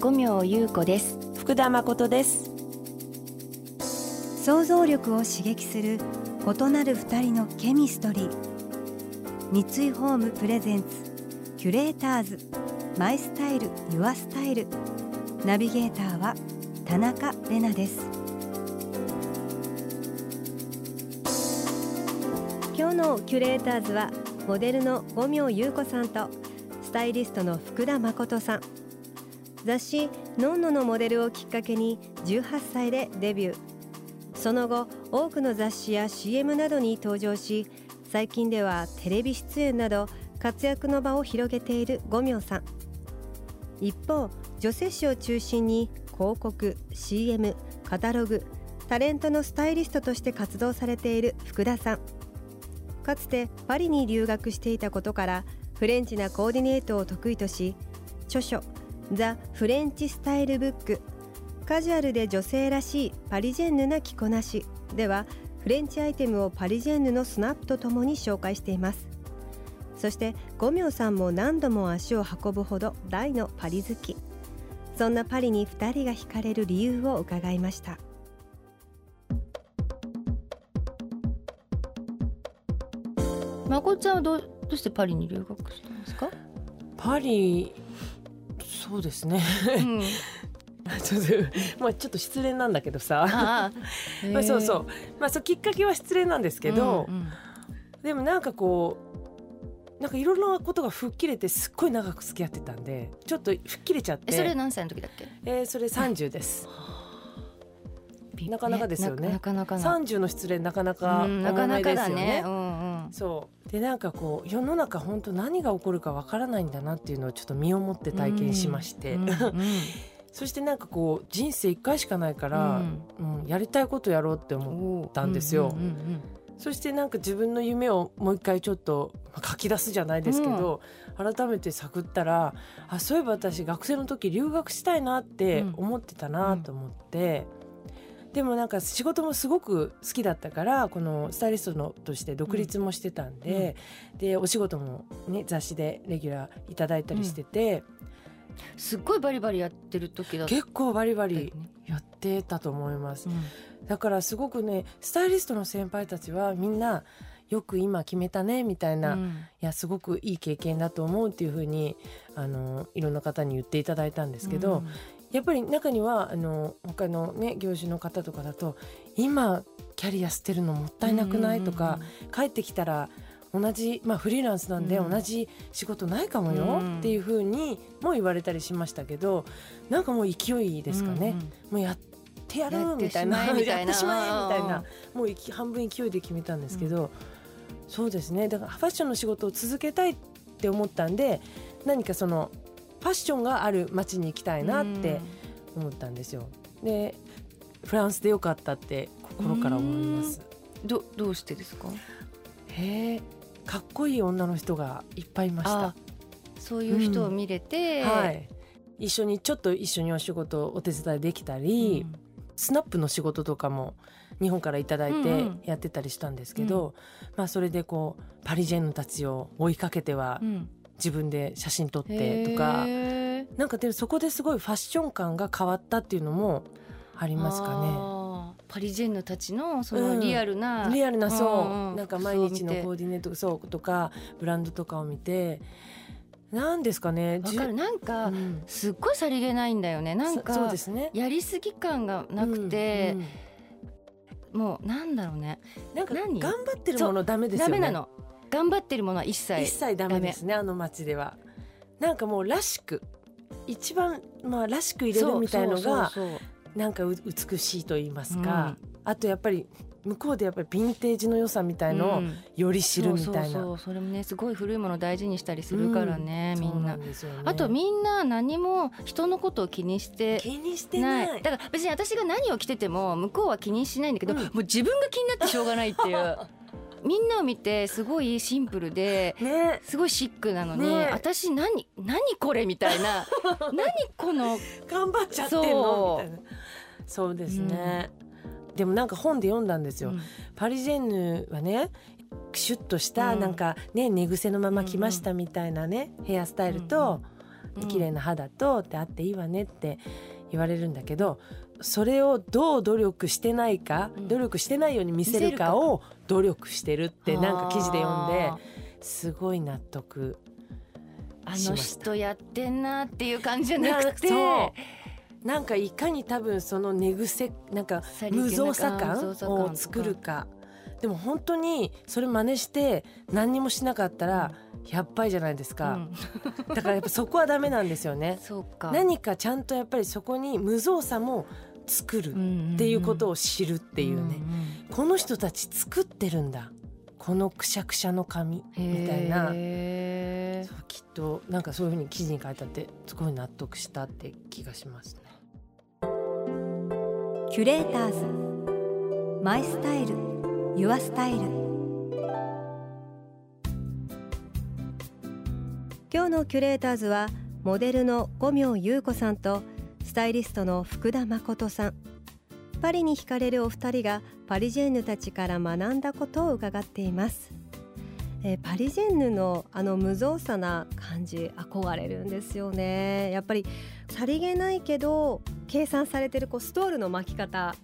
五明優子です。福田誠です。想像力を刺激する異なる二人のケミストリー。三井ホームプレゼンツキュレーターズ。マイスタイルユアスタイル。ナビゲーターは田中れなです。今日のキュレーターズはモデルの五明優子さんとスタイリストの福田誠さん雑誌「のんの」のモデルをきっかけに18歳でデビュー。その後多くの雑誌や CM などに登場し最近ではテレビ出演など活躍の場を広げている五明さん。一方女性誌を中心に広告 CM カタログタレントのスタイリストとして活動されている福田さん。かつてパリに留学していたことからフレンチなコーディネートを得意とし著書ザ・フレンチスタイルブック。カジュアルで女性らしいパリジェンヌな着こなし。ではフレンチアイテムをパリジェンヌのスナップとともに紹介しています。そして五明さんも何度も足を運ぶほど大のパリ好き。そんなパリに2人が惹かれる理由を伺いました。まこちゃんはどうどうしてパリに留学したんですか、パリそうですね。うん、ちょっとまあちょっと失恋なんだけどさ。あ まあそうそう。まあそうきっかけは失恋なんですけど、うんうん。でもなんかこうなんかいろんなことが吹っ切れてすっごい長く付き合ってたんでちょっと吹っ切れちゃって。えそれ何歳の時だっけ？えーそれ30です。なかなかですよね。ななかなかな。30の失恋なかなかうんなかなおないですよかだねね。うんうん。そうでなんかこう世の中本当何が起こるかわからないんだなっていうのをちょっと身をもって体験しまして、うんうん。そしてなんかこう人生一回しかないから、うん。やりたいことやろうって思うおーたんですよ。うんうんうんそしてなんか自分の夢をもう一回ちょっとまあ書き出すじゃないですけど、改めて探ったらあそういえば私学生の時留学したいなってうん。思ってたなと思って、でもなんか仕事もすごく好きだったからこのスタイリストのとして独立もしてたんで、でお仕事も、ね、雑誌でレギュラーいただいたりしてて、すっごいバリバリやってる時だった。よ結構バリバね。リやってたと思います。うん。だからすごくねスタイリストの先輩たちはみんなよく今決めたねみたいな、いうん。やすごくいい経験だと思うっていうふうにあのいろんな方に言っていただいたんですけど、やっぱり中にはあの他のね業種の方とかだと今キャリア捨てるのもったいなくない？とか、帰ってきたら同じ、まあ、フリーランスなんでうん。同じ仕事ないかもよ？うん。っていうふうにも言われたりしましたけどなんかもう勢いですかね、もうやってやるみたいなやってしまえみたい うんなもう半分勢いで決めたんですけど、そうですね。だからファッションの仕事を続けたいって思ったんで何かそのファッションがある街に行きたいなって思ったんですよ。でフランスでよかったって心から思います。うん。どどうしてですか？へえかっこいい女の人がいっぱいいました。あ。そういう人を見れて、はい、一緒にちょっと一緒にお仕事お手伝いできたり、スナップの仕事とかも日本からいただいてうんうん。やってたりしたんですけど、まあそれでこうパリジェンヌたちを追いかけてはうんうん自分で写真撮ってとか、なんかでもそこですごいファッション感が変わったっていうのもありますかね。パリジェンヌたちのそのリアルな、リアルなそう、うんうん。なんか毎日のコーディネートそうとかブランドとかを見て。なんですかね。わかる。なんか、うん。すっごいさりげないんだよね。なんかそそうですね。やりすぎ感がなくてうん、うんもうなんだろうね。なんか何？頑張ってるものダメですよね。ダメなの頑張ってるものは一切一切ダメですねあの街では。なんかもうらしく一番まあらしく入れるみたいのがなんかう美しいと言いますか、あとやっぱり向こうでやっぱりヴィンテージの良さみたいのをうん。より知るみたいな、そうそうそう。それもねすごい古いもの大事にしたりするからね、みんな。そうですよね。あとみんな何も人のことを気にして気にしてない。だから別に私が何を着てても向こうは気にしないんだけど、うん。もう自分が気になってしょうがないっていう みんなを見てすごいシンプルでね。すごいシックなのに、ね。私何何これみたいな 何この頑張っちゃってんの？みたいな。そうですね、でもなんか本で読んだんですよ、うん。パリジェンヌはねシュッとしたうん。なんかね寝癖のまま来ましたみたいなね、ヘアスタイルと、うんうん。綺麗な肌とってあっていいわねって言われるんだけどそれをどう努力してないか、うん。努力してないように見せるかを努力してるってなんか記事で読んであすごい納得ーあのしました。人やってんなっていう感じじゃなくて。なんかいかに多分その寝癖なんか無造作無感を作るか。でも本当にそれ真似して何にもしなかったら100杯じゃないですか、うん。だからやっぱそこはダメなんですよね。そうか。何かちゃんとやっぱりそこに無造作も作るっていうことを知るっていうね、この人たち作ってるんだ。このくしゃくしゃの髪みたいな。そうきっとなんかそういうふうに記事に書いてあってすごい納得したって気がしますね。キュレーターズ。マイスタイル。ユアスタイル。今日のキュレーターズはモデルの五明優子さんとスタイリストの福田誠さん。パリに惹かれるお二人がパリジェンヌたちから学んだことを伺っています、えーパリジェンヌのあの無造作な感じ憧れるんですよね。やっぱりさりげないけど計算されてるこうストールの巻き方。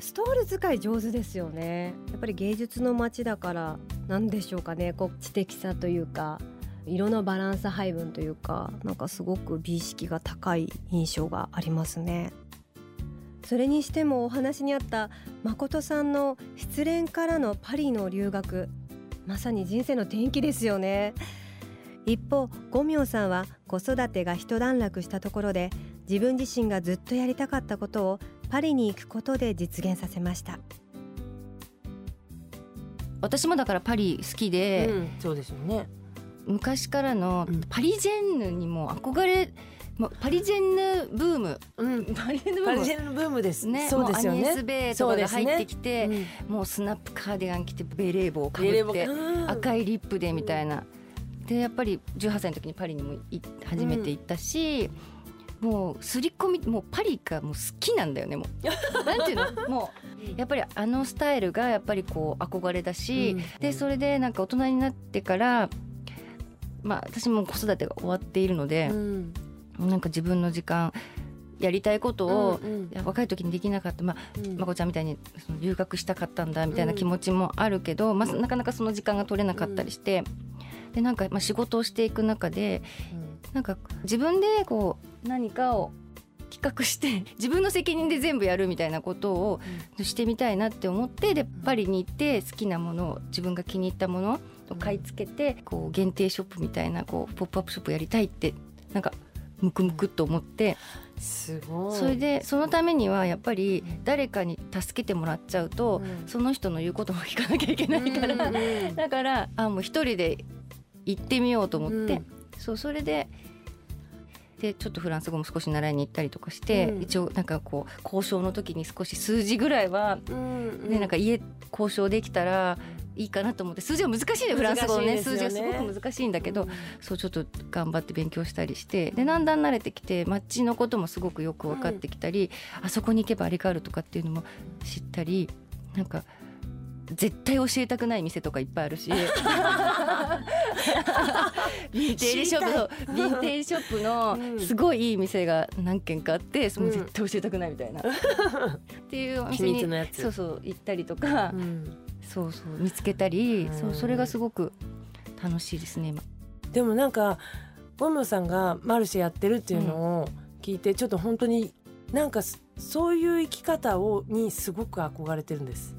ストール使い上手ですよね。やっぱり芸術の街だからなんでしょうかね。こう知的さというか。色のバランス配分というかなんかすごく美意識が高い印象がありますね。それにしてもお話にあった誠さんの失恋からのパリの留学まさに人生の転機ですよね。一方五明さんは子育てが一段落したところで自分自身がずっとやりたかったことをパリに行くことで実現させました。私もだからパリ好きで、うん、そうですよね。昔からのうん。パリジェンヌにも憧れもうパリジェンヌブーム。うん、パリジェンヌブーム。です。ねそうですよもうアニエスね。ベーとかが入ってきて、うん。もうスナップカーディガン着てベレー帽をかぶってうん。赤いリップでみたいな。でやっぱり18歳の時にパリにもい初めて行ったし、もう刷り込みもうパリがもう好きなんだよねもう。なんていうの？もうやっぱりあのスタイルがやっぱりこう憧れだし、うん。でそれでなんか大人になってからまあ私も子育てが終わっているのでう、ん。なんか自分の時間やりたいことを、うんうん。若い時にできなかった、まあうん。まこちゃんみたいにその留学したかったんだみたいな気持ちもあるけど、まあ、なかなかその時間が取れなかったりして、でなんかまあ仕事をしていく中でなんか自分でこう何かを企画して 自分の責任で全部やるみたいなことをしてみたいなって思ってでパリに行って好きなものを自分が気に入ったものを買い付けてこう限定ショップみたいなこうポップアップショップやりたいってなんかムクムクっと思って。すごい。それでそのためにはやっぱり誰かに助けてもらっちゃうとうん。その人の言うことも聞かなきゃいけないから。うんうん だからあもう一人で行ってみようと思って、うん。そうそれででちょっとフランス語も少し習いに行ったりとかして、うん。一応なんかこう交渉の時に少し数字ぐらいは、うん。ねなんか家交渉できたらいいかなと思って数字は難しいねフランス語のね。ね数字がすごく難しいんだけど、そうちょっと頑張って勉強したりしてでだんだん慣れてきて街のこともすごくよく分かってきたり、あそこに行けばあれがあるとかっていうのも知ったりなんか絶対教えたくない店とかいっぱいあるし。ヴィンテージショップのヴィンテージショップうん。のすごいいい店が何軒かあってそのうん絶対教えたくないみたいな、っていうお秘店に密のやつ。そうそう行ったりとか、うんそうそう見つけたり、うんそうそれがすごく楽しいですね今。でもなんかボムさんがマルシェやってるっていうのを聞いてちょっと本当になんかそそういう生き方をにすごく憧れてるんです。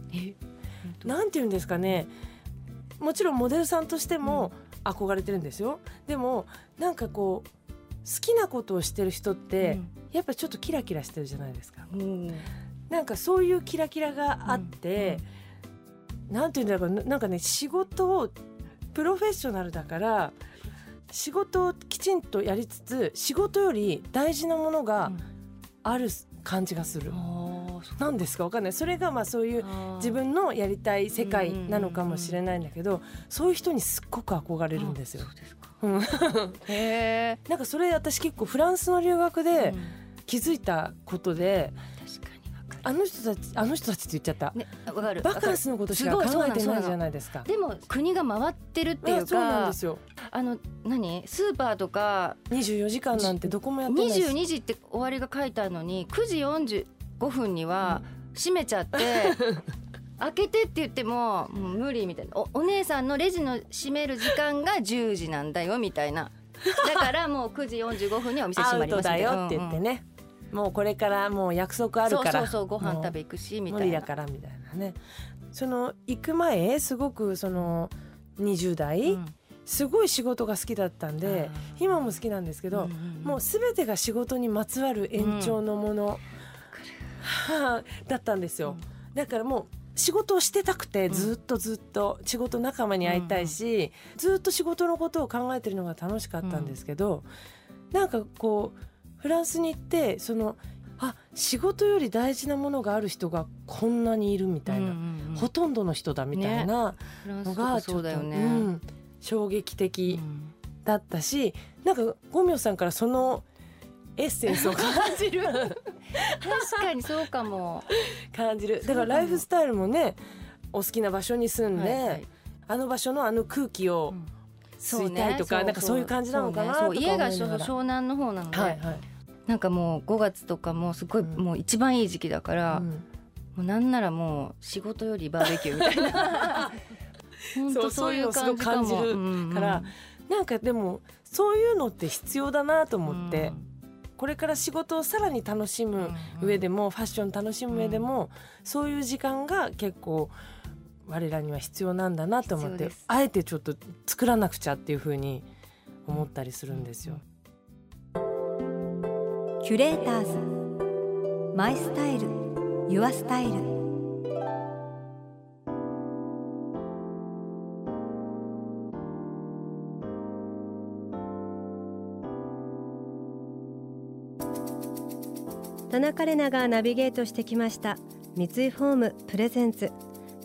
なんて言うんですかねもちろんモデルさんとしても憧れてるんですよ。でもなんかこう好きなことをしてる人って、やっぱちょっとキラキラしてるじゃないですか。うんなんかそういうキラキラがあって、なんていうんだろうななんかね仕事をプロフェッショナルだから仕事をきちんとやりつつ仕事より大事なものがある感じがする。なんですか？わかんない。それがまあそういう自分のやりたい世界なのかもしれないんだけどそういう人にすっごく憧れるんですよ。うん へえなんかそれ私結構フランスの留学で気づいたことで、確かにわかあの人たちあの人たちって言っちゃった。るねわかる。バカンスのことしか考すごいえてないじゃないですか。でも国が回ってるっていうあそうなんかですよ。あの何？スーパーとか24時間なんてどこもやってないし22時って終わりが書いてあるのに9時45分には閉めちゃって 開けてって言ってももう無理みたいな。おお姉さんのレジの閉める時間が10時なんだよみたいな。だからもう9時45分にはお店閉まりますみたいな。だよって言ってね、もうこれからもう約束あるからそうそうそうご飯食べべ行くしみ無理たいな。だからみたいなね。その行く前すごくその20代、うん。すごい仕事が好きだったんで今も好きなんですけど、うんうんうん。もう全てが仕事にまつわる延長のもの、はあだったんですよ、だからもう仕事をしてたくてずっとずっと仕事仲間に会いたいし、ずっと仕事のことを考えてるのが楽しかったんですけど、なんかこうフランスに行ってそのあ仕事より大事なものがある人がこんなにいるみたいな、うんうんうん。ほとんどの人だみたいなのがちょっと、だよね、うん衝撃的うん。だったし、なんかゴミョさんからそのエッセンスを感じる。確かにそうかも。感じる。だからライフスタイルもねお好きな場所に住んで、はいはい。あの場所のあの空気をうん。吸いたいとか、なんかそういう感じなのかなね家が湘南の方なので、はいはい、なんかもう5月とかもすごい、うん。もう一番いい時期だから、うん。もうなんならもう仕事よりバーベキューみたいな。そういう感じかも。そういうのをすごく感じるうんうんからなんかでもそういうのって必要だなと思って、これから仕事をさらに楽しむ上でも、ファッション楽しむ上でも、そういう時間が結構我らには必要なんだなと思ってあえてちょっと作らなくちゃっていうふうに思ったりするんですよ。キュレーターズ。マイスタイル。ユアスタイル。田中れながナビゲートしてきました。三井ホーム presents。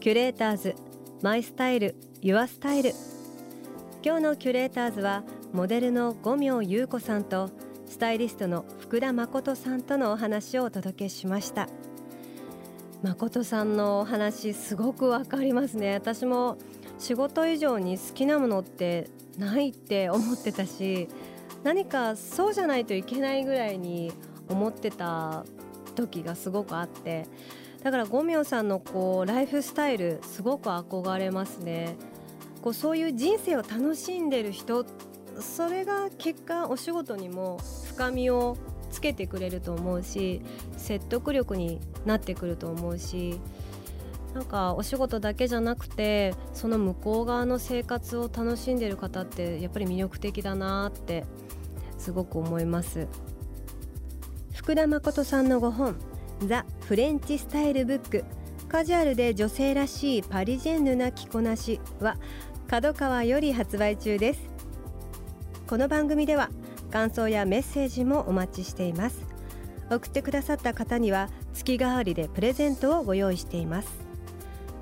キュレーターズ。 My Style。Your Style。今日のキュレーターズはモデルの五明祐子さんとスタイリストの福田麻琴さんとのお話をお届けしました。麻琴さんのお話すごくわかりますね。私も仕事以上に好きなものってないって思ってたし何かそうじゃないといけないぐらいに思ってた時がすごくあってだから五明さんのこうライフスタイルすごく憧れますね。こうそういう人生を楽しんでる人それが結果お仕事にも深みをつけてくれると思うし説得力になってくると思うしなんかお仕事だけじゃなくてその向こう側の生活を楽しんでる方ってやっぱり魅力的だなってすごく思います。福田誠さんのご本「ザ・フレンチスタイルブック。カジュアルで女性らしいパリジェンヌな着こなし」は角川より発売中です。この番組では感想やメッセージもお待ちしています。送ってくださった方には月替わりでプレゼントをご用意しています。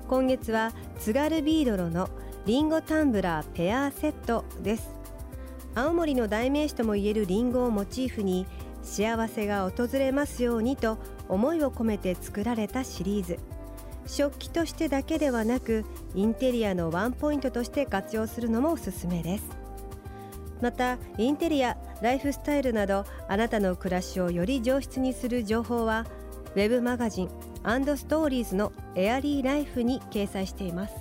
今月は津軽ビードロのリンゴタンブラーペアセットです。青森の代名詞ともいえるリンゴをモチーフに幸せが訪れますようにと思いを込めて作られたシリーズ。食器としてだけではなくインテリアのワンポイントとして活用するのもおすすめです。またインテリアライフスタイルなどあなたの暮らしをより上質にする情報はウェブマガジンストーリーズのエアリーライフに掲載しています。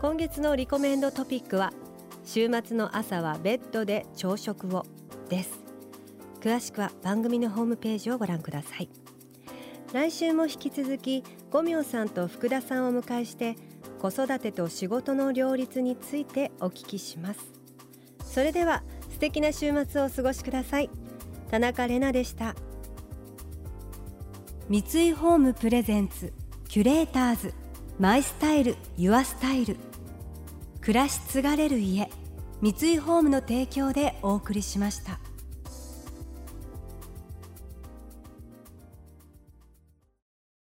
今月のリコメンドトピックは週末の朝はベッドで朝食をです。詳しくは番組のホームページをご覧ください。来週も引き続き五明さんと福田さんをお迎えして子育てと仕事の両立についてお聞きします。それでは素敵な週末をお過ごしください。田中れなでした。三井ホームプレゼンツキュレーターズ。マイスタイルユアスタイル。暮らし継がれる家三井ホームの提供でお送りしました。